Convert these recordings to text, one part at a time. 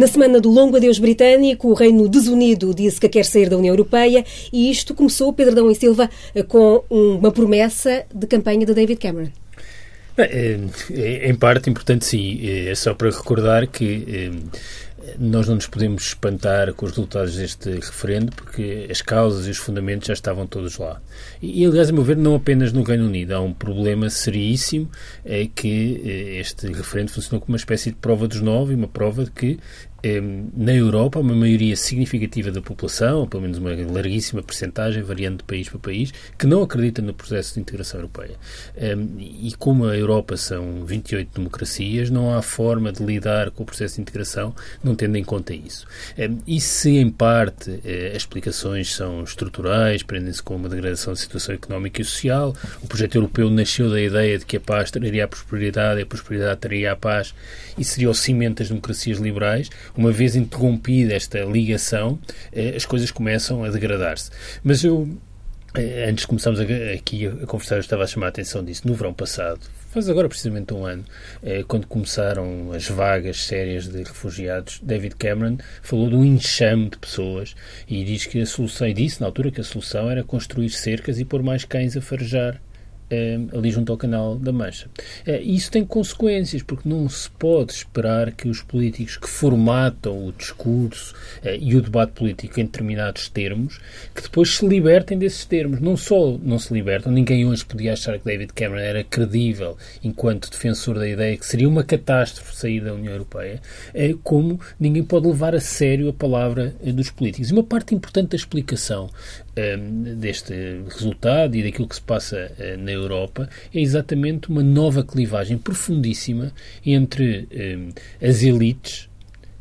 Na semana do longo adeus britânico, o Reino Desunido disse que quer sair da União Europeia e isto começou, Pedro Dão e Silva, com uma promessa de campanha de David Cameron. É, em parte, importante sim. É só para recordar que nós não nos podemos espantar com os resultados deste referendo, porque as causas e os fundamentos já estavam todos lá. E, aliás, a meu ver, não apenas no Reino Unido. Há um problema seríssimo, é que este referendo funcionou como uma espécie de prova dos nove, uma prova de que na Europa, uma maioria significativa da população, pelo menos uma larguíssima percentagem, variando de país para país, que não acredita no processo de integração europeia. E como a Europa são 28 democracias, não há forma de lidar com o processo de integração não tendo em conta isso. E se, em parte, eh, as explicações são estruturais, prendem-se com uma degradação da situação económica e social, o projeto europeu nasceu da ideia de que a paz traria a prosperidade e a prosperidade traria a paz e seria o cimento das democracias liberais, uma vez interrompida esta ligação, eh, as coisas começam a degradar-se. Mas eu eh, Antes de começarmos aqui a conversar, eu estava a chamar a atenção disso. No verão passado, faz agora precisamente um ano, eh, quando começaram as vagas sérias de refugiados, David Cameron falou de um enxame de pessoas e diz que a solução, e disse na altura que a solução era construir cercas e pôr mais cães a farejar ali junto ao canal da Mancha. Eh, isso tem consequências, porque não se pode esperar que os políticos que formatam o discurso eh, e o debate político em determinados termos, que depois se libertem desses termos. Não só não se libertam, ninguém hoje podia achar que David Cameron era credível enquanto defensor da ideia que seria uma catástrofe sair da União Europeia, como ninguém pode levar a sério a palavra dos políticos. E uma parte importante da explicação deste resultado e daquilo que se passa na Europa é exatamente uma nova clivagem profundíssima entre eh, as elites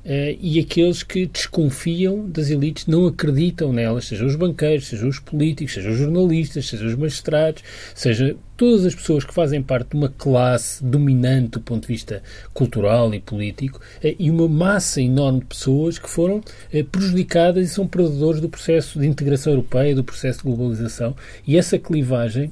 Uh, e aqueles que desconfiam das elites, não acreditam nelas, sejam os banqueiros, sejam os políticos, sejam os jornalistas, sejam os magistrados, seja todas as pessoas que fazem parte de uma classe dominante do ponto de vista cultural e político, uh, e uma massa enorme de pessoas que foram uh, prejudicadas e são predadores do processo de integração europeia, do processo de globalização, e essa clivagem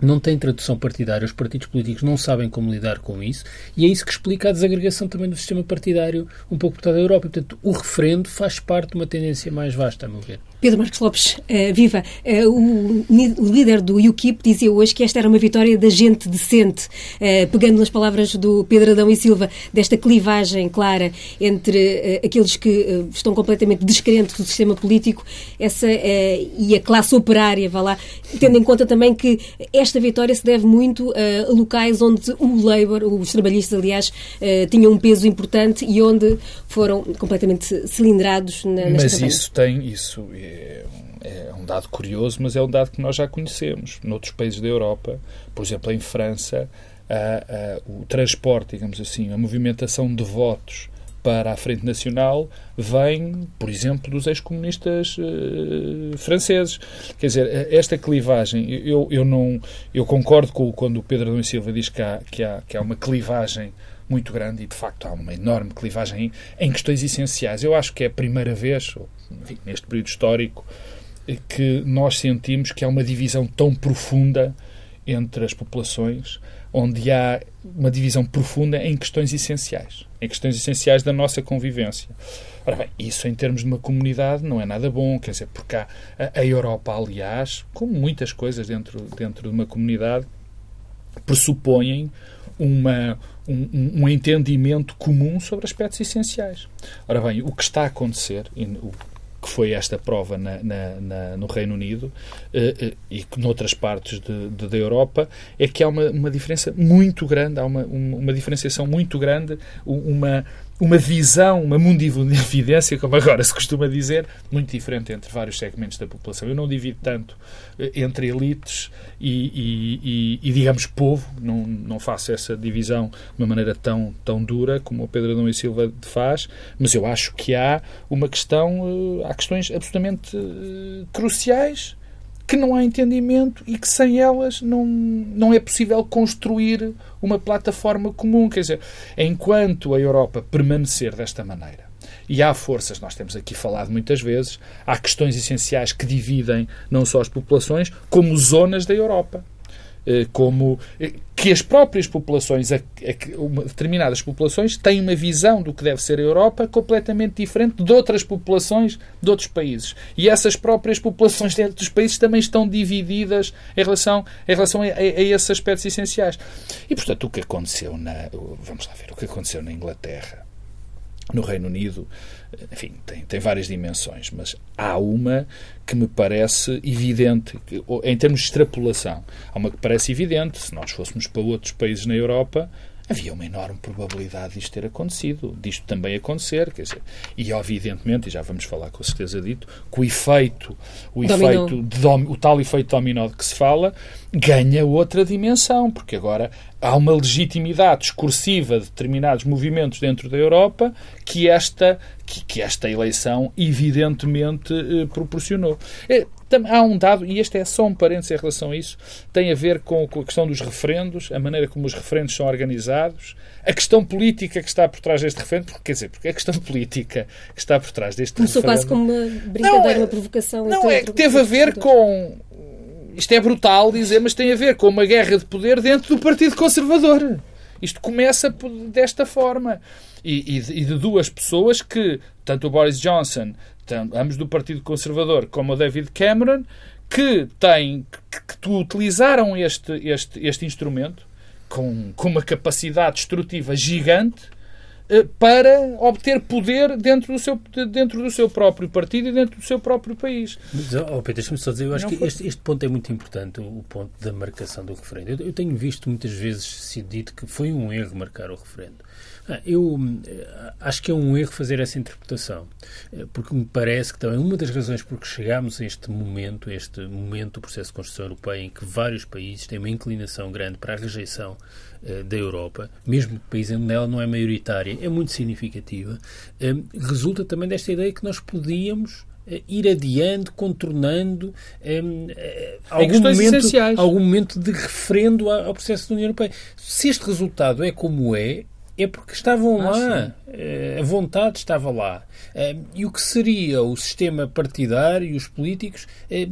não tem tradução partidária, os partidos políticos não sabem como lidar com isso, e é isso que explica a desagregação também do sistema partidário um pouco por toda a Europa. Portanto, o referendo faz parte de uma tendência mais vasta, a meu ver. Pedro Marcos Lopes, uh, viva. Uh, o, o, líder do UKIP dizia hoje que esta era uma vitória da gente decente, uh, pegando nas palavras do Pedro Adão e Silva, desta clivagem clara entre aqueles que estão completamente descrentes do sistema político essa, e a classe operária, vá lá, tendo em conta também que esta vitória se deve muito a locais onde o Labour, os trabalhistas, aliás, tinham um peso importante e onde foram completamente cilindrados na, Mas campanha. isso tem, isso é, é um dado curioso, mas é um dado que nós já conhecemos. Noutros países da Europa, por exemplo, em França, a, a, o transporte, digamos assim, a movimentação de votos para a Frente Nacional vem, por exemplo, dos ex-comunistas uh, franceses. Quer dizer, esta clivagem, eu, eu, não, eu concordo com quando o Pedro Adão Silva diz que há, que há, que há uma clivagem muito grande e, de facto, há uma enorme clivagem em questões essenciais. Eu acho que é a primeira vez, enfim, neste período histórico, que nós sentimos que há uma divisão tão profunda entre as populações, onde há uma divisão profunda em questões essenciais, em questões essenciais da nossa convivência. Ora bem, isso em termos de uma comunidade não é nada bom, quer dizer, porque há, a, Europa, aliás, como muitas coisas dentro, dentro de uma comunidade, pressupõem uma, um, um, entendimento comum sobre aspectos essenciais. Ora bem, o que está a acontecer, o que foi esta prova na, na, na, no Reino Unido eh, eh, e noutras partes de, de, da Europa, é que há uma, uma diferença muito grande, há uma, uma diferenciação muito grande, uma, uma visão, uma mundividência, como agora se costuma dizer, muito diferente entre vários segmentos da população. Eu não divido tanto eh, entre elites e, e, e, e, digamos, povo, não, não faço essa divisão de uma maneira tão, tão dura como o Pedro Adão e Silva faz, mas eu acho que há uma questão, eh, há questões absolutamente eh, cruciais que não há entendimento e que sem elas não, não é possível construir uma plataforma comum. Quer dizer, enquanto a Europa permanecer desta maneira, e há forças, nós temos aqui falado muitas vezes, há questões essenciais que dividem não só as populações, como zonas da Europa. Como que as próprias populações, determinadas populações, têm uma visão do que deve ser a Europa completamente diferente de outras populações de outros países. E essas próprias populações dentro dos países também estão divididas em relação, em relação a, a, a esses aspectos essenciais. E, portanto, o que aconteceu na. Vamos lá ver, o que aconteceu na Inglaterra, no Reino Unido, enfim, tem, tem várias dimensões, mas há uma que me parece evidente, em termos de extrapolação. Há uma que parece evidente, se nós fôssemos para outros países na Europa, havia uma enorme probabilidade disto ter acontecido, disto também acontecer, quer dizer, e evidentemente, e já vamos falar com certeza dito, que o efeito, o efeito de, o tal efeito dominó de que se fala, ganha outra dimensão, porque agora há uma legitimidade discursiva de determinados movimentos dentro da Europa que esta, que, que esta eleição evidentemente eh, proporcionou. É, há um dado, e este é só um parênteses em relação a isso, tem a ver com, com a questão dos referendos, a maneira como os referendos são organizados, a questão política que está por trás deste referendo, porque, quer dizer, porque a questão política que está por trás deste Começou referendo... Começou quase como uma brincadeira, não, é, uma provocação. Não, é que teve a ver com isto é brutal dizer, mas tem a ver com uma guerra de poder dentro do Partido Conservador. Isto começa desta forma. E, e, e de duas pessoas que, tanto o Boris Johnson, ambos do Partido Conservador, como o David Cameron, que têm, que, que utilizaram este, este, este instrumento com, com uma capacidade destrutiva gigante eh, para obter poder dentro do, seu, dentro do seu próprio partido e dentro do seu próprio país. Mas, oh, Pedro, deixa-me só dizer, eu acho Não que este, este, ponto é muito importante, o ponto da marcação do referendo. Eu, eu, tenho visto muitas vezes sido dito que foi um erro marcar o referendo. Ah, eu eh, acho que é um erro fazer essa interpretação, eh, porque me parece que também uma das razões por que chegámos a este momento, este momento do processo de construção europeia, em que vários países têm uma inclinação grande para a rejeição uh, da Europa, mesmo o país onde ela não é maioritária, é muito significativa, resulta também desta ideia que nós podíamos ir adiando, contornando um, algum, momento, algum momento de referendo ao processo da União Europeia. Se este resultado é como é, é porque estavam ah, lá, sim. Eh, a vontade estava lá. Eh, e o que seria o sistema partidário e os políticos eh,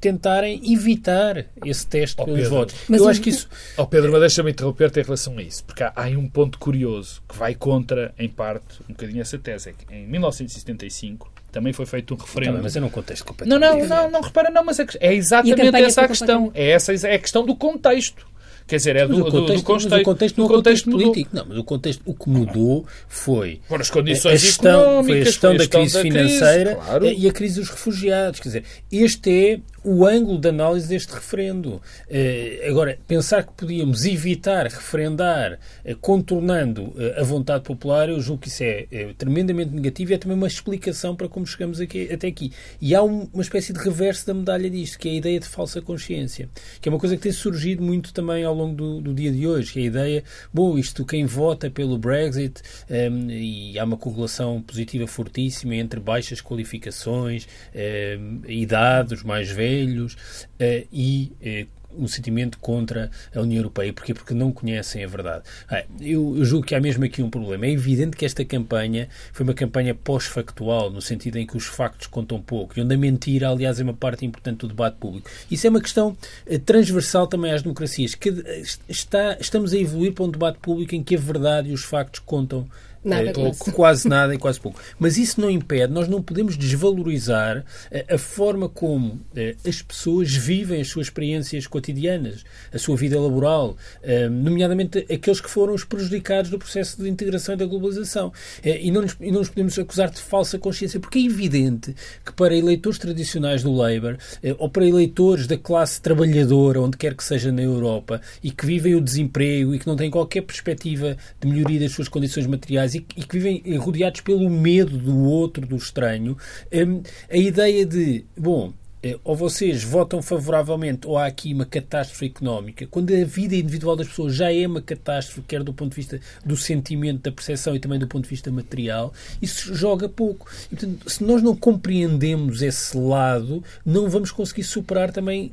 tentarem evitar esse teste oh, pelos Pedro, votos. Mas Eu o... acho que isso. Oh, Pedro, mas deixa-me interromper-te em relação a isso, porque há, há aí um ponto curioso que vai contra, em parte, um bocadinho essa tese. É que em 1975 também foi feito um referendo. Tá, mas é num contexto completamente Não, não, não, não, repara, não, mas é, é exatamente essa a questão. É essa é a questão do contexto. Quer dizer, é do, contexto, do, do contexto, o contexto não é contexto político. Não, mas o contexto, o que mudou foi Por as condições a gestão, foi a gestão da crise financeira crise, claro. e a crise dos refugiados. Quer dizer, este é o ângulo de análise deste referendo. Eh, agora, pensar que podíamos evitar referendar eh, contornando eh, a vontade popular, eu julgo que isso é, é tremendamente negativo e é também uma explicação para como chegamos aqui, até aqui. E há um, uma espécie de reverso da medalha disto, que é a ideia de falsa consciência, que é uma coisa que tem surgido muito também ao longo do, do dia de hoje, que é a ideia, bom, isto quem vota pelo Brexit, um, ehm, e há uma correlação positiva fortíssima entre baixas qualificações, um, ehm, idade, os mais velhos, uh, e uh, um sentimento contra a União Europeia. Porquê? Porque não conhecem a verdade. Ah, eu, eu, julgo que há mesmo aqui um problema. É evidente que esta campanha foi uma campanha pós-factual, no sentido em que os factos contam pouco, e onde a mentira, aliás, é uma parte importante do debate público. Isso é uma questão eh, transversal também às democracias, que eh, está, estamos a evoluir para um debate público em que a verdade e os factos contam Nada, é, quase. quase nada e quase pouco. Mas isso não impede, nós não podemos desvalorizar a, eh, a forma como eh, as pessoas vivem as suas experiências cotidianas, a sua vida laboral, eh, nomeadamente aqueles que foram os prejudicados do processo de integração e da globalização. e, não nos, e não nos podemos acusar de falsa consciência, porque é evidente que para eleitores tradicionais do Labour ou para eleitores da classe trabalhadora, onde quer que seja na Europa, e que vivem o desemprego e que não têm qualquer perspectiva de melhoria das suas condições materiais, e, e que vivem rodeados pelo medo do outro, do estranho, um, a ideia de, bom, eh, ou vocês votam favoravelmente ou há aqui uma catástrofe económica, quando a vida individual das pessoas já é uma catástrofe, quer do ponto de vista do sentimento, da percepção e também do ponto de vista material, isso joga pouco. E, portanto, se nós não compreendemos esse lado, não vamos conseguir superar também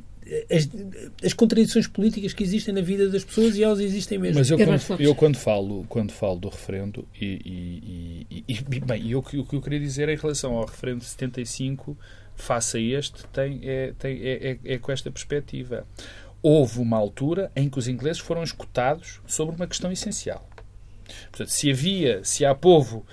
as, as, contradições políticas que existem na vida das pessoas e elas existem mesmo. Mas eu, quando, eu quando, falo, quando falo do referendo, e, e, e, bem, eu, o que eu queria dizer em relação ao referendo de 75, face a este, tem, é, tem, é, é, é com esta perspectiva. houve uma altura em que os ingleses foram escutados sobre uma questão essencial. Portanto, se havia, se há povo uh,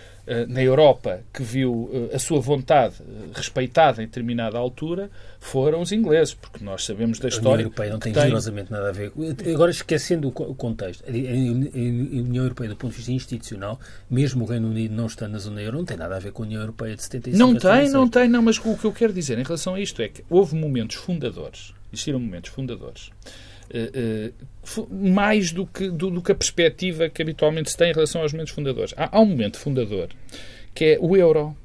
na Europa que viu uh, a sua vontade uh, respeitada em determinada altura, foram os ingleses, porque nós sabemos da história. A União Europeia não tem, tem rigorosamente nada a ver. Agora, esquecendo o contexto, a União Europeia, do ponto de vista institucional, mesmo o Reino Unido não estando na zona euro, não tem nada a ver com a União Europeia de 75 Não tem, não tem, não, mas o que eu quero dizer em relação a isto é que houve momentos fundadores, existiram momentos fundadores mais do que, do, do, que a perspectiva que habitualmente se tem em relação aos momentos fundadores. Há, há, um momento fundador, que é o euro.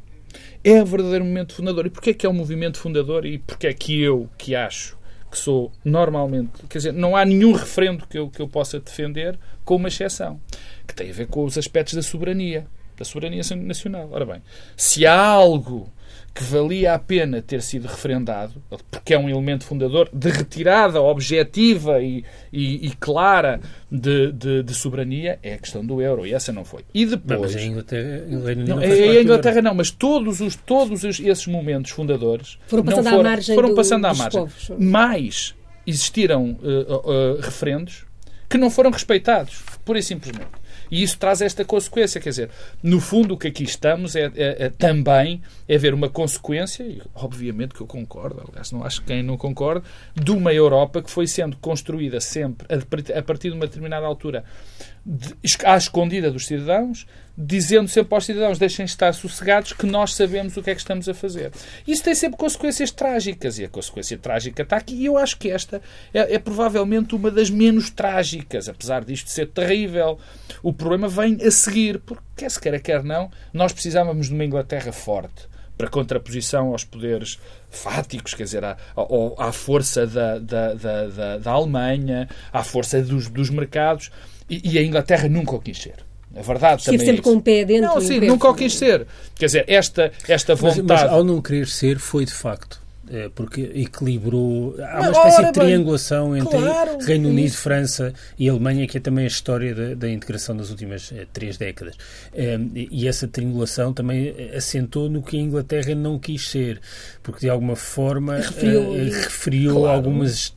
É o verdadeiro momento fundador. E porquê é que é um movimento fundador e porquê é que eu, que acho que sou normalmente... Quer dizer, não há nenhum referendo que eu, que eu possa defender com uma exceção, que tem a ver com os aspectos da soberania, da soberania nacional. Ora bem, se há algo que valia a pena ter sido referendado, porque é um elemento fundador de retirada objetiva e, e, e clara de, de, de, soberania, é a questão do euro, e essa não foi. E depois... Não, mas a Inglaterra, não, não a Inglaterra não, mas todos, os, todos esses momentos fundadores foram passando foram, à margem, foram passando à margem. Povos. Mais existiram uh, uh, referendos que não foram respeitados, pura e simplesmente. E isso traz esta consequência. Quer dizer, no fundo, o que aqui estamos é, é, é também é ver uma consequência, e obviamente que eu concordo, aliás, não acho que quem não concorde, de uma Europa que foi sendo construída sempre a partir de uma determinada altura de, à escondida dos cidadãos, dizendo sempre aos cidadãos deixem estar sossegados que nós sabemos o que é que estamos a fazer. Isso tem sempre consequências trágicas e a consequência trágica está aqui e eu acho que esta é, é provavelmente uma das menos trágicas, apesar disto ser terrível. O problema vem a seguir, porque quer se queira, quer não, nós precisávamos de uma Inglaterra forte para contraposição aos poderes fáticos, quer dizer, à, à, à força da, da, da, da, Alemanha, à força dos, dos mercados. E, e a Inglaterra nunca o quis ser. A verdade Esteve também sempre é com o pé dentro. Não, sim, nunca o quis ser. Quer dizer, esta, esta vontade... Mas, mas ao não querer ser, foi de facto. É, porque equilibrou. Há uma espécie de triangulação bem, entre claro, Reino Unido, isso. França e Alemanha, que é também a história da, da integração das últimas é, três décadas. É, e essa triangulação também assentou no que a Inglaterra não quis ser, porque de alguma forma referiu, referiu claro. algumas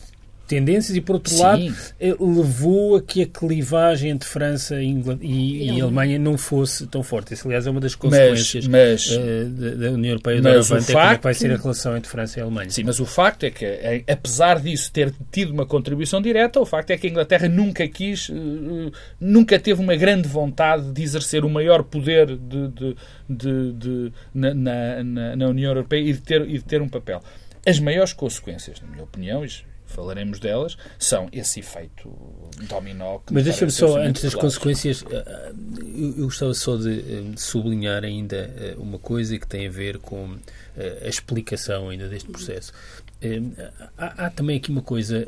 tendências e, por outro Sim. lado, eh, levou a que a clivagem entre França e, e, e Alemanha não fosse tão forte. Isso, aliás, é uma das consequências mas, mas, uh, da, da, União Europeia mas da Avante, facto, é vai ser a relação entre França e Alemanha. Sim, mas o facto é que, eh, apesar disso ter tido uma contribuição direta, o facto é que a Inglaterra nunca quis, uh, nunca teve uma grande vontade de exercer o maior poder de, de, de, de na, na, na, União Europeia e de, ter, e de ter um papel. As maiores consequências, na minha opinião, falaremos delas, são esse efeito dominó. Que Mas deixa-me só, antes das consequências, eh, eh, eu gostava só de eh, sublinhar ainda uma coisa que tem a ver com a explicação ainda deste processo. Há, há também aqui uma coisa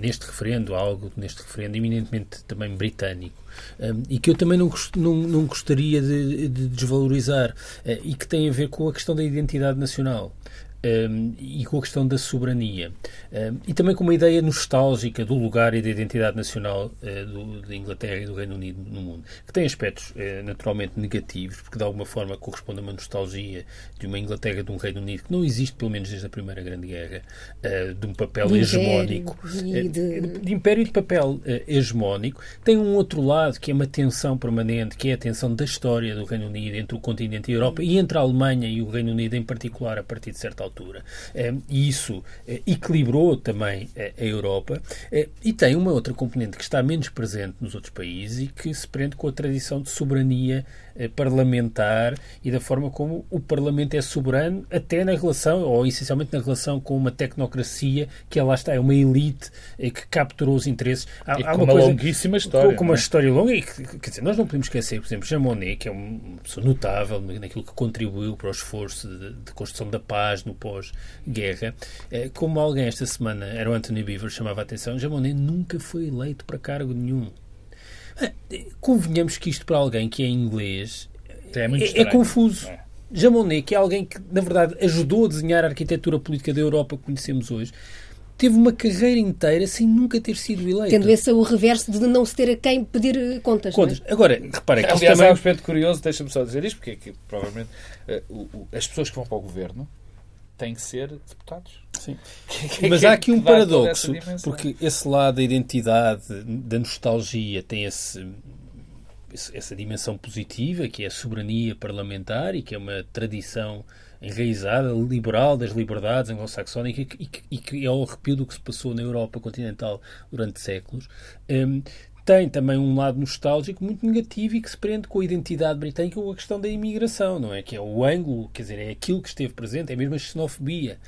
neste referendo, algo neste referendo eminentemente também britânico, e que eu também não, não, não gostaria de, de desvalorizar, e que tem a ver com a questão da identidade nacional um, e com a questão da soberania. Um, e também com uma ideia nostálgica do lugar e da identidade nacional uh, do, da Inglaterra e do Reino Unido no mundo, que tem aspectos uh, naturalmente negativos, porque de alguma forma corresponde a uma nostalgia de uma Inglaterra, de um Reino Unido que não existe, pelo menos desde a Primeira Grande Guerra, uh, de um papel de hegemónico, de... de... império e de papel hegemónico. Tem um outro lado que é uma tensão permanente, que é a tensão da história do Reino Unido entre o continente e a Europa e entre a Alemanha e o Reino Unido em particular, a partir de certa altura altura. Eh, e isso eh, equilibrou também eh, a Europa e tem uma outra componente que está menos presente nos outros países e que se prende com a tradição de soberania parlamentar e da forma como o Parlamento é soberano até na relação, ou essencialmente na relação com uma tecnocracia que lá está, é uma elite que capturou os interesses. Há, há uma, uma coisa, longuíssima história. Com, uma é? história longa e, quer dizer, nós não podemos esquecer, por exemplo, Jean Monnet, que é uma pessoa notável naquilo que contribuiu para o esforço de, de construção da paz no pós-guerra. Eh, como alguém esta semana, era o Anthony Beaver, chamava a atenção, Jamonet nunca foi eleito para cargo nenhum. Eh, convenhamos que isto para alguém que é inglês é, é, é confuso. É. Jamonet, que é alguém que, na verdade, ajudou a desenhar a arquitetura política da Europa que conhecemos hoje, teve uma carreira inteira sem nunca ter sido eleito. Tendo esse o reverso de não se ter a quem pedir eh, contas. Contas. É? Agora, repara que Aliás, também... há um aspecto curioso, deixa-me só dizer isto, porque é que provavelmente uh, o, o, as pessoas que vão para o governo têm que ser deputados. Sim. Mas há aqui um paradoxo, porque esse lado da identidade, da nostalgia, tem esse, essa dimensão positiva, que é a soberania parlamentar e que é uma tradição enraizada, liberal das liberdades anglo-saxónica e, e, que é o arrepio do que se passou na Europa continental durante séculos. Um, tem também um lado nostálgico muito negativo e que se prende com a identidade britânica com a questão da imigração, não é? Que é o ângulo, quer dizer, é aquilo que esteve presente, é mesmo a xenofobia.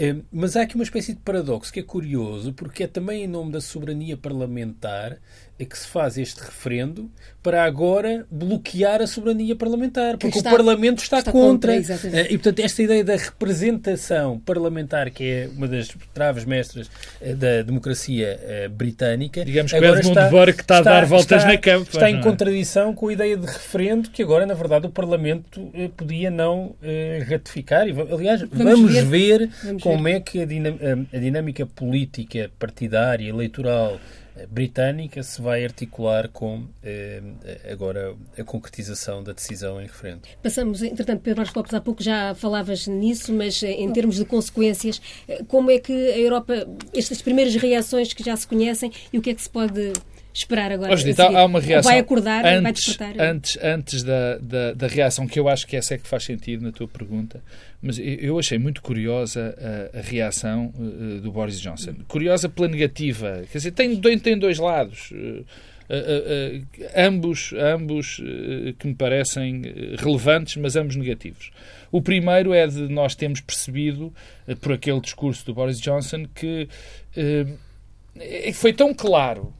Um, mas há aqui uma espécie de paradoxo que é curioso, porque é também em nome da soberania parlamentar é que se faz este referendo para agora bloquear a soberania parlamentar, porque está, o Parlamento está, está contra. contra eh, e, portanto, esta ideia da representação parlamentar, que é uma das traves mestras eh, da democracia uh, britânica, digamos que agora é está, que está, está a dar voltas está, na campo. Está em é? contradição com a ideia de referendo que agora, na verdade, o Parlamento podia não ratificar. E, aliás, vamos, vamos ver, ver vamos como ver. é que a, a dinâmica política partidária, eleitoral britânica se vai articular com eh, agora a concretização da decisão em referendo. Passamos, entretanto, Pedro Marcos Lopes, há pouco já falavas nisso, mas eh, em termos de consequências, eh, como é que a Europa, estas primeiras reações que já se conhecem e o que é que se pode esperar agora? Hoje, então, há uma reação. Vai acordar, antes, vai despertar? Antes, antes da, da, da, reação, que eu acho que essa é que faz sentido na tua pergunta, mas eu achei muito curiosa a, a reação uh, do Boris Johnson. Curiosa pela negativa. Quer dizer, tem, tem dois lados. Uh, uh, ambos, ambos que me parecem relevantes, mas ambos negativos. O primeiro é de nós termos percebido, por aquele discurso do Boris Johnson, que foi tão claro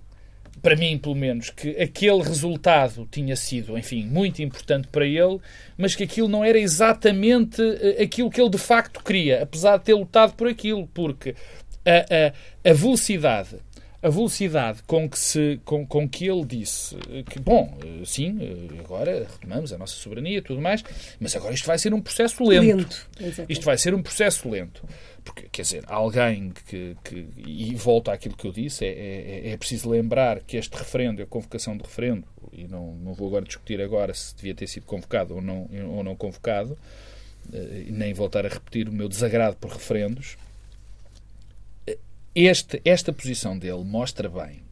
para mim, pelo menos, que aquele resultado tinha sido, enfim, muito importante para ele, mas que aquilo não era exatamente eh, aquilo que ele de facto queria, apesar de ter lutado por aquilo, porque a, a, a velocidade a velocidade com que, se, com, com que ele disse que, bom, eh, sim, eh, agora retomamos a nossa soberania e tudo mais, mas agora isto vai ser um processo lento. lento isto vai ser um processo lento. Porque, quer dizer, alguém que, que e volta àquilo que eu disse, é, é, é preciso lembrar que este referendo, a convocação de referendo, e não, não vou agora discutir agora se devia ter sido convocado ou não, ou não convocado, eh, nem voltar a repetir o meu desagrado por referendos, este, esta posição dele mostra bem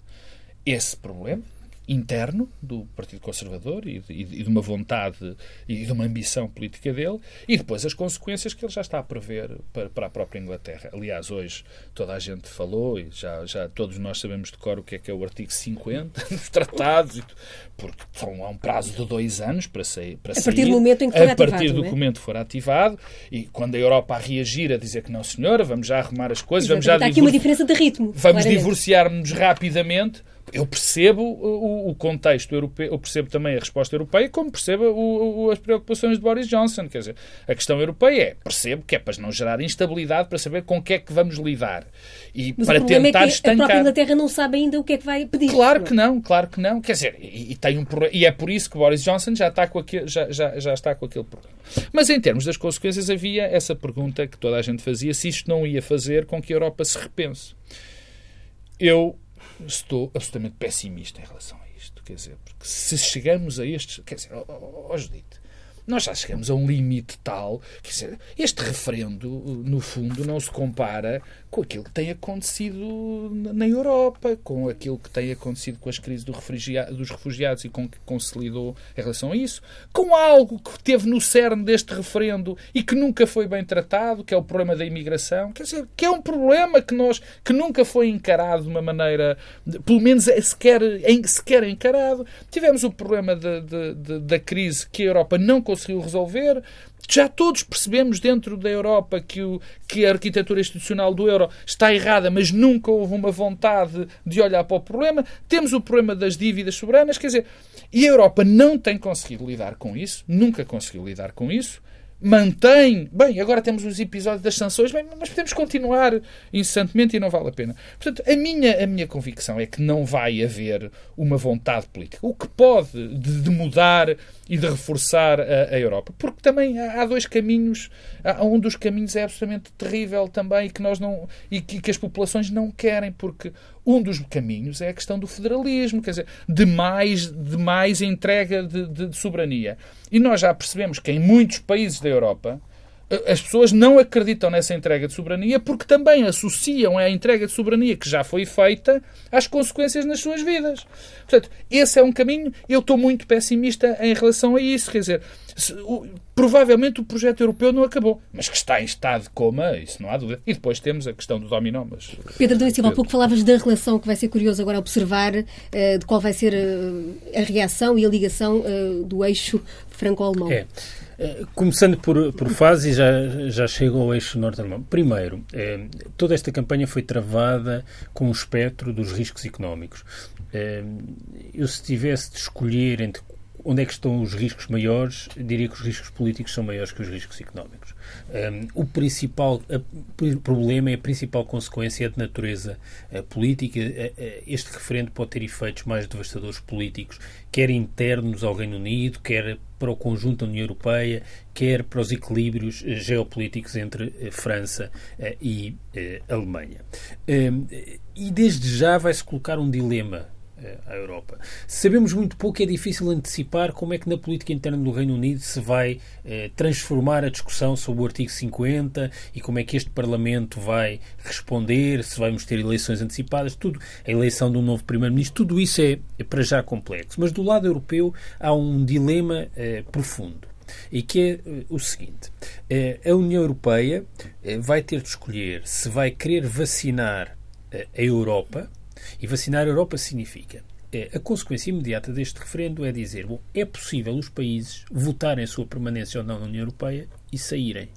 esse problema, interno do Partido Conservador e de, e de, uma vontade e de uma ambição política dele e depois as consequências que ele já está a prever para, para a própria Inglaterra. Aliás, hoje toda a gente falou e já, já todos nós sabemos de cor o que é que é o artigo 50 dos tratados, porque são, há um prazo de dois anos para sair. Para a partir do momento em que for a ativado. A partir do é? momento for ativado e quando a Europa a reagir a dizer que não, senhora, vamos já arrumar as coisas, Exatamente. vamos já. Há aqui uma diferença de ritmo. Vamos divorciar-nos rapidamente eu percebo o, o, contexto europeu, eu percebo também a resposta europeia, como percebo o, o, as preocupações de Boris Johnson. Quer dizer, a questão europeia é, percebo que é para não gerar instabilidade, para saber com o que é que vamos lidar. E Mas para o tentar é estancar. A própria Inglaterra não sabe ainda o que é que vai pedir. Claro que não, claro que não. Quer dizer, e, e tem um e é por isso que Boris Johnson já está, com aquele, já, já, já está com aquele problema. Mas em termos das consequências, havia essa pergunta que toda a gente fazia: se isto não ia fazer com que a Europa se repense. Eu estou absolutamente pessimista em relação. Quer dizer, porque se chegamos a estes. Quer dizer, ó oh, oh, Judite, nós já chegamos a um limite tal que este referendo, no fundo, não se compara com aquilo que tem acontecido na Europa, com aquilo que tem acontecido com as crises do dos refugiados e com que consolidou em relação a isso, com algo que teve no cerne deste referendo e que nunca foi bem tratado, que é o problema da imigração, quer dizer, que é um problema que nós que nunca foi encarado de uma maneira, pelo menos é sequer, sequer encarado. Tivemos o problema de, de, de, da crise que a Europa não conseguiu resolver. Já todos percebemos dentro da Europa que, o, que a arquitetura institucional do euro está errada, mas nunca houve uma vontade de olhar para o problema. Temos o problema das dívidas soberanas, quer dizer, e a Europa não tem conseguido lidar com isso, nunca conseguiu lidar com isso mantém. Bem, agora temos os episódios das sanções, bem, mas podemos continuar incessantemente e não vale a pena. Portanto, a minha, a minha convicção é que não vai haver uma vontade política. O que pode de, de mudar e de reforçar a, a Europa. Porque também há, há, dois caminhos. Há, um dos caminhos é absolutamente terrível também e que nós não. e que, que as populações não querem, porque um dos caminhos é a questão do federalismo, quer dizer, de mais, de mais entrega de, de, de soberania. E nós já percebemos que em muitos países da Europa as pessoas não acreditam nessa entrega de soberania porque também associam a entrega de soberania que já foi feita às consequências nas suas vidas. Portanto, esse é um caminho. Eu estou muito pessimista em relação a isso. Quer dizer, se, o, provavelmente o projeto europeu não acabou, mas que está em estado de coma, isso não há dúvida. E depois temos a questão do dominó. Mas, Pedro Dom Silva, há pouco falavas da relação que vai ser curioso agora observar uh, de qual vai ser uh, a reação e a ligação uh, do eixo franco-alemão. É. Eh, começando por, por fases, já, já chego ao eixo norte-alemão. Primeiro, eh, toda esta campanha foi travada com o espectro dos riscos económicos. Eh, eu, se tivesse de escolher entre onde é que estão os riscos maiores, diria que os riscos políticos são maiores que os riscos económicos. Um, o principal problema e a principal consequência é de natureza a, política. A, este referendo pode ter efeitos mais devastadores políticos, quer internos ao Reino Unido, quer para o conjunto da União Europeia, quer para os equilíbrios eh, geopolíticos entre eh, França eh, e Alemanha. E desde já vai-se colocar um dilema à Europa. Sabemos muito pouco, é difícil antecipar como é que na política interna do Reino Unido se vai eh, transformar a discussão sobre o artigo 50 e como é que este Parlamento vai responder, se vamos ter eleições antecipadas, tudo, a eleição de um novo Primeiro-Ministro, tudo isso é, é, para já complexo. Mas do lado europeu há um dilema eh, profundo e que é eh, o seguinte: eh, a União Europeia eh, vai ter de escolher se vai querer vacinar a Europa e vacinar a Europa significa é, a consequência imediata deste referendo é dizer, bom, é possível os países votarem a sua permanência ou não na União Europeia e saírem.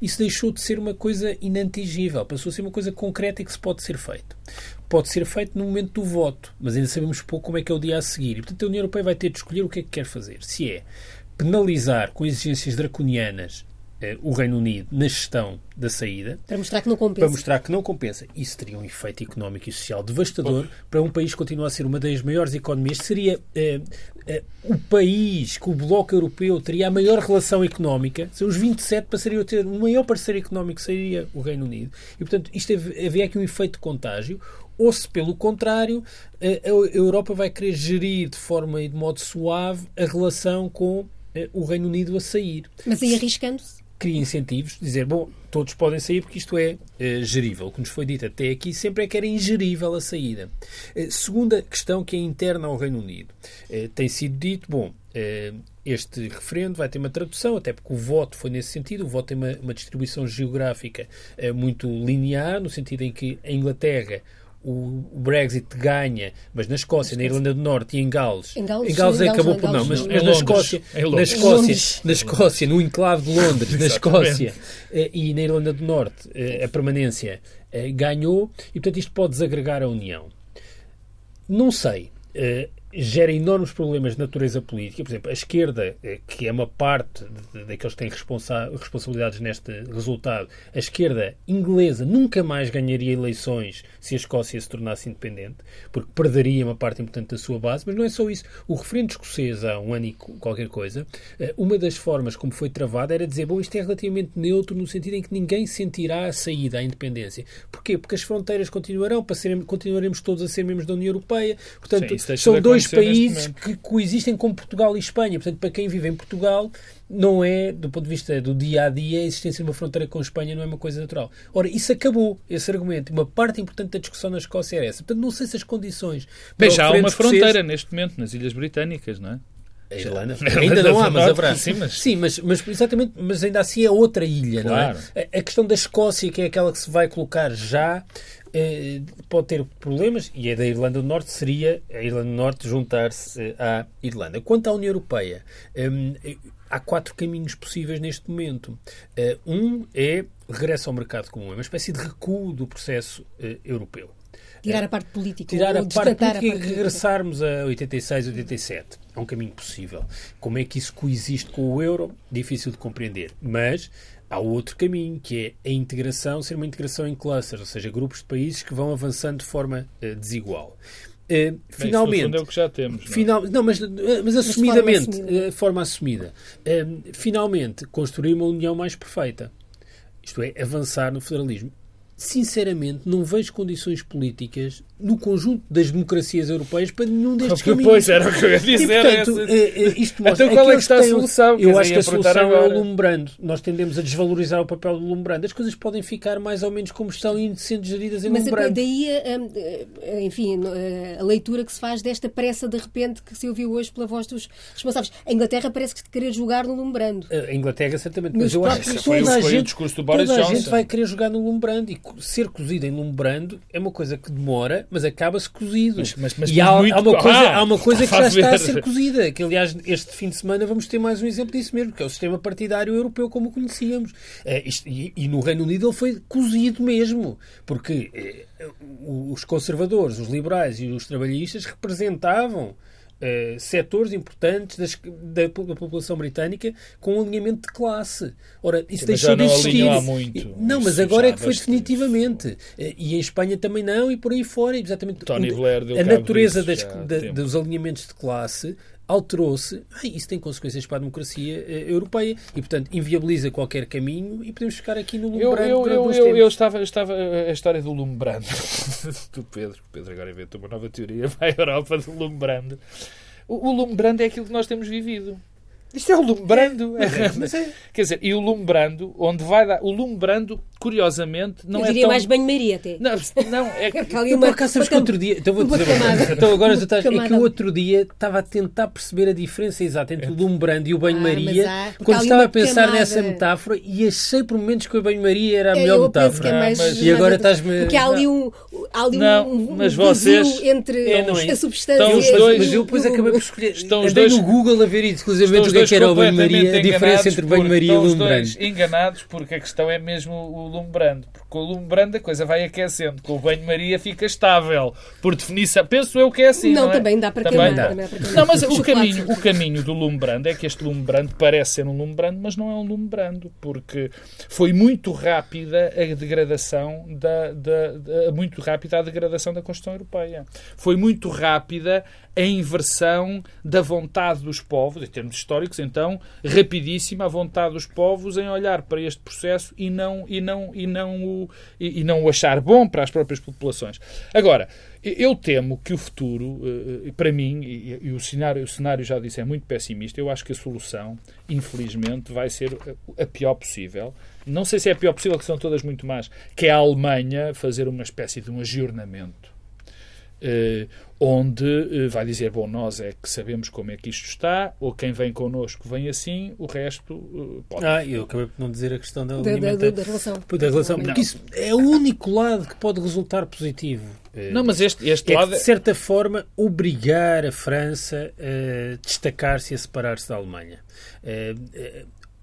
Isso deixou de ser uma coisa inatingível, passou a ser uma coisa concreta e que se pode ser feito. Pode ser feito no momento do voto, mas ainda sabemos pouco como é que é o dia a seguir. E, portanto, a União Europeia vai ter de escolher o que é que quer fazer. Se é penalizar com exigências draconianas eh, o Reino Unido na gestão da saída. Para mostrar que não compensa. Para mostrar que não compensa. Isso teria um efeito económico e social devastador Bom. para um país que continua a ser uma das maiores economias. Seria eh, eh, o país que o Bloco Europeu teria a maior relação económica. Se os 27 passariam a ter o maior parceiro económico seria o Reino Unido. E, portanto, isto havia aqui um efeito de contágio. Ou se, pelo contrário, a Europa vai querer gerir de forma e de modo suave a relação com o Reino Unido a sair. Mas aí arriscando-se? Cria incentivos, dizer, bom, todos podem sair porque isto é uh, gerível. O que nos foi dito até aqui sempre é que era ingerível a saída. Uh, segunda questão que é interna ao Reino Unido. Uh, tem sido dito, bom, este referendo vai ter uma tradução, até porque o voto foi nesse sentido. O voto tem uma, uma distribuição geográfica muito linear, no sentido em que a Inglaterra o Brexit ganha, mas na Escócia, na Irlanda do Norte e em Gales. Em Gales, em Gales em acabou por não, mas, mas na Escócia, na Escócia, na Escócia, no enclave de Londres, na Escócia eh, e na Irlanda do Norte, eh, a permanência eh, ganhou e portanto isto pode desagregar a União. Não sei gera enormes problemas de natureza política. Por exemplo, a esquerda, eh, que é uma parte daqueles que têm responsa responsabilidades neste resultado, a esquerda inglesa nunca mais ganharia eleições se a Escócia se tornasse independente, porque perderia uma parte importante da sua base. Mas não é só isso. O referendo escocês, há um ano e qualquer coisa, eh, uma das formas como foi travada era dizer, bom, isto é relativamente neutro no sentido em que ninguém sentirá a saída à independência. Porquê? Porque as fronteiras continuarão, para serem, continuaremos todos a ser membros da União Europeia. Portanto, Sim, são dois dois países que coexistem com Portugal e Espanha. Portanto, para quem vive em Portugal, não é, do ponto de vista do dia a dia, a existência de uma fronteira com a Espanha não é uma coisa natural. Ora, isso acabou, esse argumento. Uma parte importante da discussão na Escócia era essa. Portanto, não sei se as condições. Bem, já há uma fronteira neste momento nas Ilhas Britânicas, não é? A Irlanda. Ainda não há, mas haverá. Sim, mas... Sim, mas, mas exatamente, mas ainda assim é outra ilha, claro. não é? A, a questão da Escócia, que é aquela que se vai colocar já, pode ter problemas, e a da Irlanda do Norte seria a Irlanda do Norte juntar-se eh, à Irlanda. Quanto à União Europeia, um, há quatro caminhos possíveis neste momento. Um é regresso ao mercado comum, é uma espécie de recuo do processo europeu. Tirar a parte política. Tirar a parte política e regressarmos a 86, 87. É um caminho possível. Como é que isso coexiste com o euro? Difícil de compreender. Mas há outro caminho, que é a integração, ser uma integração em clusters, ou seja, grupos de países que vão avançando de forma uh, desigual. Uh, finalmente, Bem, é o que já temos. Não, é? final, não mas, mas assumidamente, de forma, forma assumida, uh, finalmente construir uma união mais perfeita. Isto é, avançar no federalismo. Sinceramente, não vejo condições políticas no conjunto das democracias europeias para nenhum destes caminhos. Pois, era o que eu ia dizer. E, portanto, essa- eh, eh, isto mostra Então qual é que está a solução? Eu acho que a solução perguntar é o agora. alumbrando. Nós tendemos a desvalorizar o papel do alumbrando. As coisas podem ficar mais ou menos como estão e sendo geridas em Mas alumbrando. daí, hum, eh, enfim, eh, a leitura que se faz desta pressa de repente que se ouviu hoje pela voz dos responsáveis. A Inglaterra parece que querer jogar no lumbrando. A Inglaterra, certamente. Nos Mas eu acho que próprios- Foi o- toda a foi o gente, discurso do Boris toda a gente vai querer jogar no lumbrando. E ser cozido em lumbrando é uma coisa que demora, mas acaba-se cozido. Mas- mas- mas e há, muito- há uma coisa, Ah, há uma coisa que já a está a ser cozida. Que, aliás, este fim de semana vamos ter mais um exemplo disso mesmo, que é o sistema partidário europeu como o conhecíamos. Eh, e, e no Reino Unido ele foi cozido mesmo. Porque eh, os conservadores, os liberais e os trabalhistas representavam eh, setores importantes das- da, da população britânica com um alinhamento de classe. Ora, isso Sim, deixou de não existir. alinhou há muito. Não, mas Isso agora é que foi definitivamente. Eh, E em Espanha também não, e por aí fora. Exatamente. Tony Blair deu a natureza das- da- dos alinhamentos de classe alterou-se. Isso tem consequências para a democracia eh, europeia e, portanto, inviabiliza qualquer caminho e podemos ficar aqui no lumbrando eu, eu, eu, eu estava, estava a história do Lumbrando do Pedro. O Pedro agora inventou uma nova teoria para a Europa do Lumbrando. O, o Lumbrando é aquilo que nós temos vivido. Isto é o Lumbrando. mas é. Quer dizer, e o Lumbrando, onde vai dar. O Lumbrando, curiosamente, não Eu é diria tão. mais banho-maria até. Não, não, é que. Ali Eu, uma- por acaso, sabes uma que outro dia. Então, vou dizer coisa. Então, agora tu estás. É que outro dia estava a tentar perceber a diferença exata entre o lumbrando e o banho-maria. Ah, mas há- quando estava a pensar camada. nessa metáfora e achei por momentos que o banho-maria era a É, melhor eu metáfora. é mais- mas- E agora estás-me. Porque há ali um, há ali um- Não, um, mas vazio vocês- entre É, não é? a substância Estão os dois- Mas eu depois acabei por escolher. Estão os dois- no Google a ver exclusivamente o que é que era o banho-maria, a diferença entre banho-maria e estão os lumbrando. dois enganados porque a questão é mesmo o lumbrando. Porque com o lumbrando a coisa vai aquecendo. Com o banho-maria fica estável. Por definição. Penso eu que é assim. Não, Não, é? também dá para Também queimar. dá. também para queimar. Não, mas o caminho, o caminho do lumbrando é que este lumbrando parece ser um lumbrando, mas não é um lumbrando, porque foi muito rápida a degradação da, da- da- muito rápida a degradação da Constituição Europeia. Foi muito rápida a inversão da vontade dos povos, em termos históricos, então, rapidíssima a vontade dos povos em olhar para este processo e não, e não, e não, o, e, e não o achar bom para as próprias populações. Agora, eu temo que o futuro, eh, para mim, e, o, cenário, o cenário já disse é muito pessimista, eu acho que a solução, infelizmente, vai ser a, pior possível. Não sei se é a pior possível, que são todas muito más, que é a Alemanha fazer uma espécie de um aggiornamento eh, onde eh, vai dizer, bom, nós é que sabemos como é que isto está, ou quem vem connosco vem assim, o resto eh, pode. Ah, eu acabei por não dizer a questão da Da, da, da, da relação. Da relação, Não. porque isso é o único lado que pode resultar positivo. Eh, Não, mas este, este é lado... de certa forma obrigar a França a destacar-se e a separar-se da Alemanha.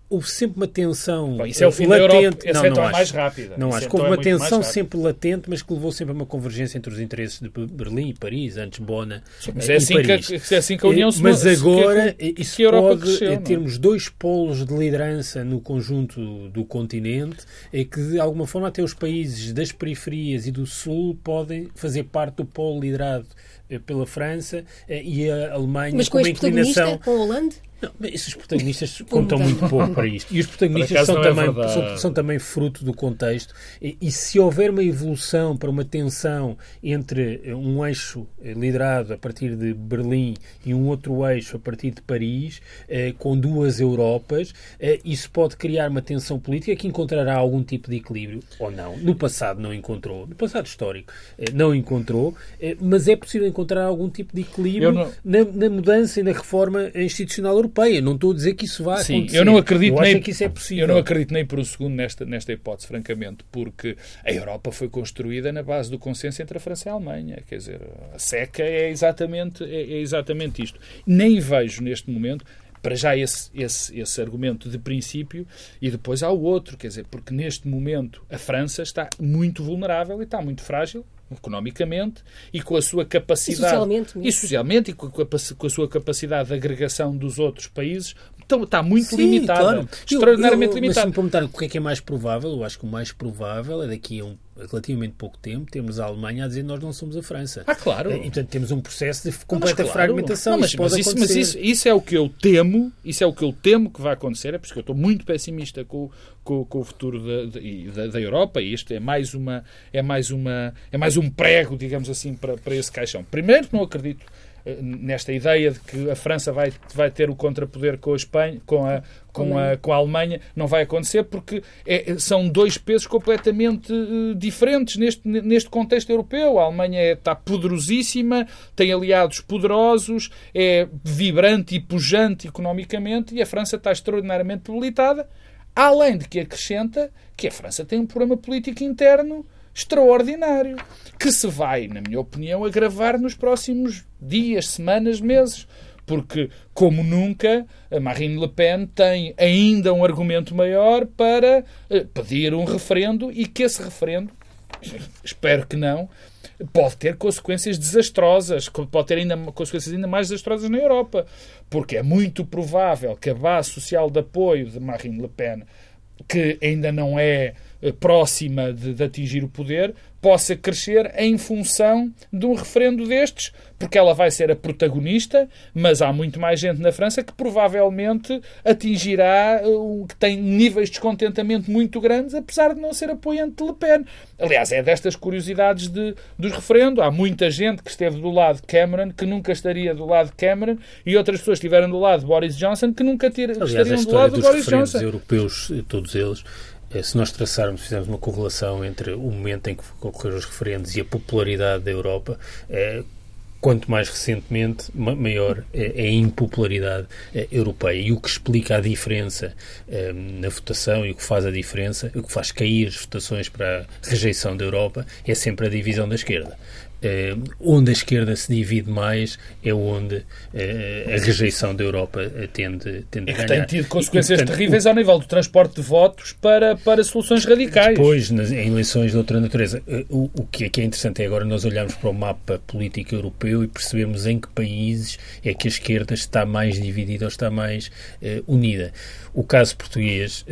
Eh, eh, houve sempre uma tensão Bom, isso é o fim latente. da Europa. Não, é não então acho. mais rápida. Não Isso acho que houve é uma mais tensão sempre latente, mas que levou sempre a uma convergência entre os interesses de Berlim e Paris, antes Bona Mas eh, é e assim, que, a- Paris. é assim que a União Eh, se Mas agora que- isso que a Europa pode cresceu, eh, é? termos dois polos de liderança no conjunto do continente é que de alguma forma até os países das periferias e do sul podem fazer parte do polo liderado eh, pela França eh, e a Alemanha Mas com com uma este protagonista, inclinação com o Hollande? Não, esses protagonistas contam muito pouco para isto. E os protagonistas são é também, são, são também fruto do contexto. E, e se houver uma evolução para uma tensão entre eh, um eixo eh, liderado a partir de Berlim e um outro eixo a partir de Paris, eh, com duas Europas, eh, isso pode criar uma tensão política que encontrará algum tipo de equilíbrio, ou não. No passado não encontrou. No passado histórico eh, não encontrou, eh, mas é possível encontrar algum tipo de equilíbrio não- na, na mudança e na reforma institucional europeia. Não estou a dizer que isso vai Sim, acontecer. eu não acredito eu nem que isso é possível. Eu não acredito nem por um segundo nesta, nesta hipótese, francamente, porque a Europa foi construída na base do consenso entre a França e a Alemanha. Quer dizer, a seca é exatamente, é, é exatamente isto. Nem vejo neste momento. Para já esse, esse, esse argumento de princípio e depois há o outro, quer dizer, porque neste momento a França está muito vulnerável e está muito frágil economicamente e com a sua capacidade E socialmente mesmo. e socialmente e com a, com a sua capacidade de agregação dos outros países está muito Sim, limitada. Claro. Extraordinariamente eu, eu, limitada. Mas se me perguntar o que é que é mais provável, eu acho que o mais provável é daqui a um relativamente pouco tempo, temos a Alemanha a dizer nós não somos a França. Ah, claro. E, portanto, temos um processo de completa não, claro. fragmentação. Não, mas, isso, mas, isso, mas isso, isso, é o que eu temo, isso é o que eu temo que vai acontecer, é porque eu estou muito pessimista com, com, com o futuro da, da, da, Europa e este é mais uma é mais uma é mais um prego, digamos assim, para, para esse caixão. Primeiro, não acredito eh, nesta ideia de que a França vai, vai ter o contrapoder com a Espanha, com a, com a, com a Alemanha, não vai acontecer porque é, são dois pesos completamente uh, diferentes neste, neste contexto europeu. A Alemanha é, está poderosíssima, tem aliados poderosos, é vibrante e pujante economicamente e a França está extraordinariamente debilitada, além de que acrescenta que a França tem um problema político interno extraordinário, que se vai, na minha opinião, agravar nos próximos dias, semanas, meses. Porque, como nunca, Marine Le Pen tem ainda um argumento maior para eh, pedir um referendo e que esse referendo, espero que não, pode ter consequências desastrosas, pode ter ainda consequências ainda mais desastrosas na Europa, porque é muito provável que a base social de apoio de Marine Le Pen, que ainda não é eh, próxima de, de, atingir o poder possa crescer em função de um referendo destes, porque ela vai ser a protagonista, mas há muito mais gente na França que provavelmente atingirá, uh, que tem níveis de descontentamento muito grandes, apesar de não ser apoiante de Le Pen. Aliás, é destas curiosidades de, dos referendo. Há muita gente que esteve do lado de Cameron, que nunca estaria do lado de Cameron, e outras pessoas que estiveram do lado de Boris Johnson, que nunca ter, Aliás, estariam do lado de Boris Johnson. europeus, todos eles, se nós traçarmos, fizermos uma correlação entre o momento em que ocorreram os referendos e a popularidade da Europa, é, quanto mais recentemente, maior é, é a impopularidade é, europeia. E o que explica a diferença é, na votação e o que faz a diferença, o que faz cair as votações para a rejeição da Europa, é sempre a divisão da esquerda eh, onde a esquerda se divide mais é onde eh, a rejeição da Europa eh, tende, tende é a ganhar. tem tido consequências e, portanto, terríveis o, ao nível do transporte de votos para, para soluções radicais. Depois, nas, em eleições de outra natureza. O, o que, é, que é interessante é agora nós olharmos para o mapa político europeu e percebermos em que países é que a esquerda está mais dividida ou está mais eh, unida. O caso português,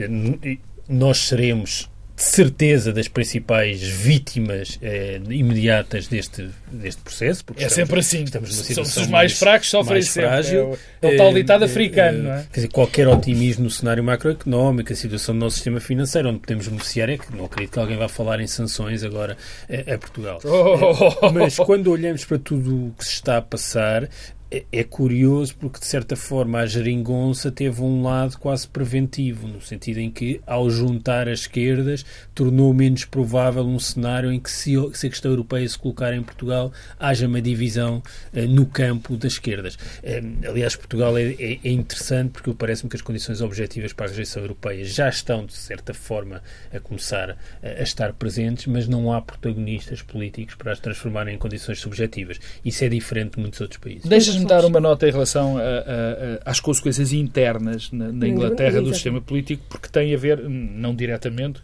nós seremos de certeza das principais vítimas eh, imediatas deste, deste processo. é estamos, sempre assim. Estamos numa situação os mais, mais fracos sofrem mais sempre. Frágil. É, o, é o tal ditado eh, africano, não é? Quer dizer, qualquer otimismo no cenário macroeconómico, a situação do nosso sistema financeiro, onde podemos beneficiar, é que não acredito que alguém vá falar em sanções agora a, Portugal. Oh. Mas quando olhamos para tudo o que se está a passar, é, é curioso porque, de certa forma, a geringonça teve um lado quase preventivo, no sentido em que, ao juntar as esquerdas, tornou menos provável um cenário em que, se, a questão europeia se colocar em Portugal, haja uma divisão uh, no campo das esquerdas. Uh, aliás, Portugal é, é, é interessante porque parece-me que as condições objetivas para a rejeição europeia já estão, de certa forma, a começar a, a estar presentes, mas não há protagonistas políticos para as transformarem em condições subjetivas. Isso é diferente de muitos outros países me dar uma nota em relação a, a, a, às consequências internas na, na Inglaterra do sistema político, porque tem a ver, não diretamente,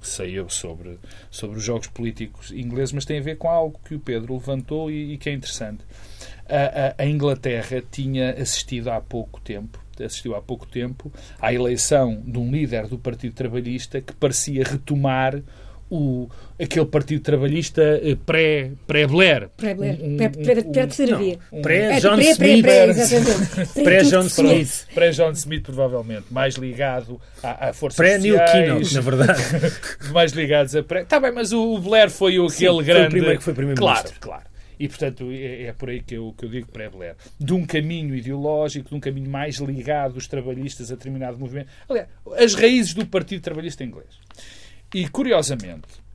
sei eu sobre, sobre os jogos políticos ingleses, mas tem a ver com algo que o Pedro levantou e, e que é interessante. A, a, Inglaterra tinha assistido há pouco tempo assistiu há pouco tempo à eleição de um líder do Partido Trabalhista que parecia retomar o, aquele Partido Trabalhista eh, pré-Blair. Pré-Blair. Pré-terceira via. Pré-John Smith. Pré-John Smith. Pré-John Smith, provavelmente. Mais ligado à, à força Pré-New Keynote, na verdade. mais ligados a pré... Está bem, mas o Blair foi o, aquele Sim, grande... Foi o primeiro que foi primeiro-ministro. Claro, claro. E, portanto, é, é, por aí que eu, que eu digo pré-Blair. De um caminho ideológico, de um caminho mais ligado dos trabalhistas a determinado movimento. Aliás, as raízes do Partido Trabalhista Inglês. E, curiosamente,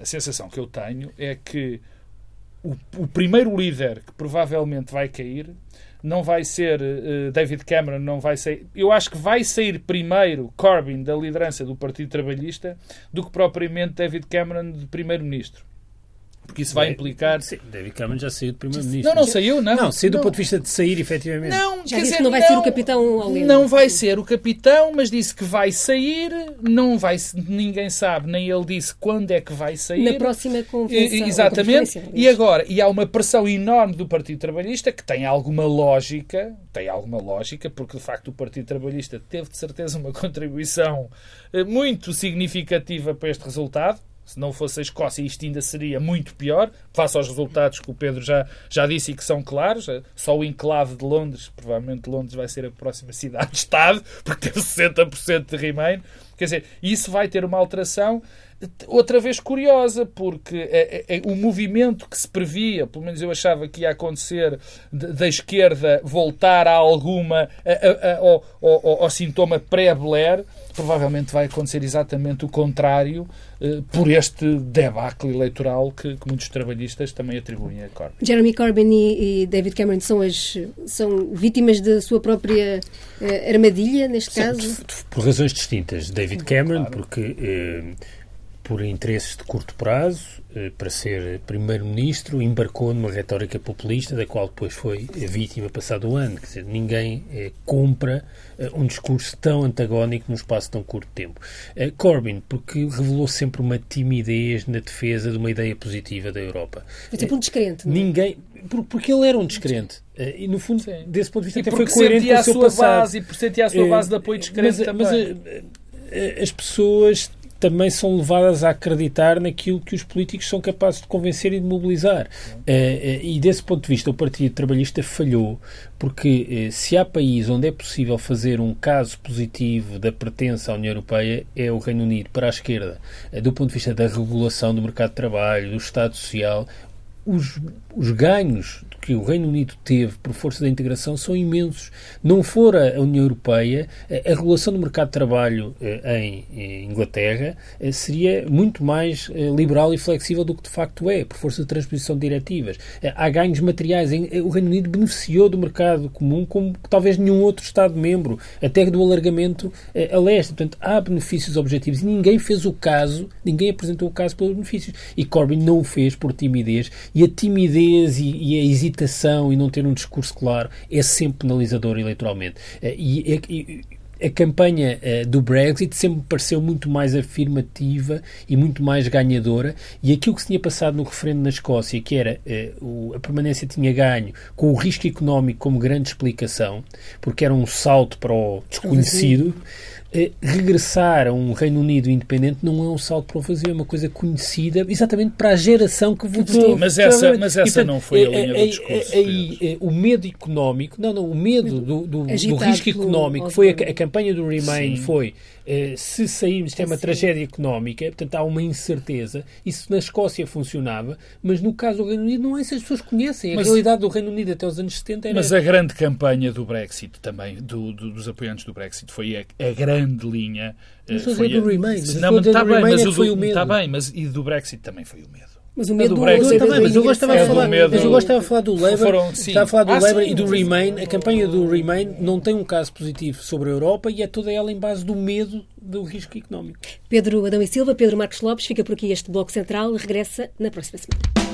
a sensação que eu tenho é que o, o primeiro líder que provavelmente vai cair não vai ser uh, David Cameron, não vai ser. Eu acho que vai sair primeiro Corbyn da liderança do Partido Trabalhista do que propriamente David Cameron de primeiro-ministro. Porque isso vai implicar. Sim, David Cameron já saiu de Primeiro-Ministro. Não, não saiu, não. Não, saiu do não. ponto de vista de sair, efetivamente. Não, Já quer disse dizer, que não vai ser o capitão leme. Não vai ser o capitão, mas disse que vai sair. Não vai, ninguém sabe, nem ele disse quando é que vai sair. Na próxima convenção. E- Exatamente. E agora, e há uma pressão enorme do Partido Trabalhista que tem alguma lógica, tem alguma lógica, porque de facto o Partido Trabalhista teve de certeza uma contribuição eh, muito significativa para este resultado. Se não fosse a Escócia, isto ainda seria muito pior, face aos resultados que o Pedro já, já disse e que são claros. Eh, Só o enclave de Londres, provavelmente Londres vai ser a próxima cidade-estado, porque teve 60% de Remain. Quer dizer, isso vai ter uma alteração outra vez curiosa, porque é, é, é, o movimento que se previa, pelo menos eu achava que ia acontecer, de- da esquerda voltar a alguma, a- a- a- ao, ao- ao sintoma pré-Blair, provavelmente vai acontecer exatamente o contrário eh, por este debacle eleitoral que, que muitos trabalhistas também atribuem a Corbyn. Jeremy Corbyn e, e David Cameron são, as, são vítimas da sua própria eh, armadilha, neste caso? De- de- Por razões distintas. David Cameron, porque eh, por interesses de curto prazo, eh, para ser primeiro-ministro, embarcou numa retórica populista, da qual depois foi eh, vítima passado o ano. Quer dizer, ninguém eh, compra eh, um discurso tão antagónico num espaço tão curto de tempo. Eh, Corbyn, porque revelou sempre uma timidez na defesa de uma ideia positiva da Europa. Foi sempre um descrente. não é? Ninguém. por- Porque ele era um descrente. Eh, E, no fundo, Sim. desse ponto de vista, E até foi porque coerente com a o seu sua passado. base e porque sentia a sua Eh, base de apoio descrente mas, também. mas, eh, eh, as pessoas também são levadas a acreditar naquilo que os políticos são capazes de convencer e de mobilizar. Eh, eh, e desse ponto de vista, o Partido Trabalhista falhou, porque eh, se há país onde é possível fazer um caso positivo da pertença à União Europeia, é o Reino Unido, para a esquerda. Eh, do ponto de vista da regulação do mercado de trabalho, do Estado Social, os, os ganhos que o Reino Unido teve por força da integração são imensos. Não fora a União Europeia, a, regulação do mercado de trabalho eh, em, Inglaterra eh, seria muito mais eh, liberal e flexível do que de facto é, por força de transposição de diretivas. Há ganhos materiais. O Reino Unido beneficiou do mercado comum como talvez nenhum outro Estado-membro, até do alargamento a leste. Portanto, há benefícios objetivos e ninguém fez o caso, ninguém apresentou o caso pelos benefícios. E Corbyn não o fez por timidez. E a timidez e, e a hesitação e não ter um discurso claro é sempre penalizador eleitoralmente. Eh, E, e- a campanha eh, do Brexit sempre me pareceu muito mais afirmativa e muito mais ganhadora e aquilo que se tinha passado no referendo na Escócia, que era eh, o- a permanência tinha ganho com o risco económico como grande explicação, porque era um salto para o desconhecido, eh, regressar a um Reino Unido independente não é um salto para o vazio, é uma coisa conhecida exatamente para a geração que votou. Mas essa- mas essa E, portanto, não foi a eh, linha do eh, discurso, Aí, eh, o medo económico, não, não, o medo do, do, do risco económico foi a, a campanha do Remain Sim. foi se sairmos isto é uma Sim. tragédia económica, portanto há uma incerteza. Isso na Escócia funcionava, mas no caso do Reino Unido não é isso, as pessoas conhecem. A Mas- realidade do Reino Unido até os anos 70 era Mas a grande campanha do Brexit também, do- do- dos apoiantes do Brexit, foi a, a grande linha. Mas eh, estou a foi dizer do Remain, mas Não, mas está do bem, mas o foi do-. Está bem, mas e do Brexit também foi o medo. Mas o É medo do Brexit. está bem, mas eu da gosto estava a É do falar, medo- mas eu gosto estava a falar do Labour, Foram- estava a falar do Ah, Labour sim, e do Remain. A campanha do Remain não tem um caso positivo sobre a Europa e é toda ela em base do medo do risco económico. Pedro Adão e Silva, Pedro Marcos Lopes, fica por aqui este Bloco Central, regressa na próxima semana.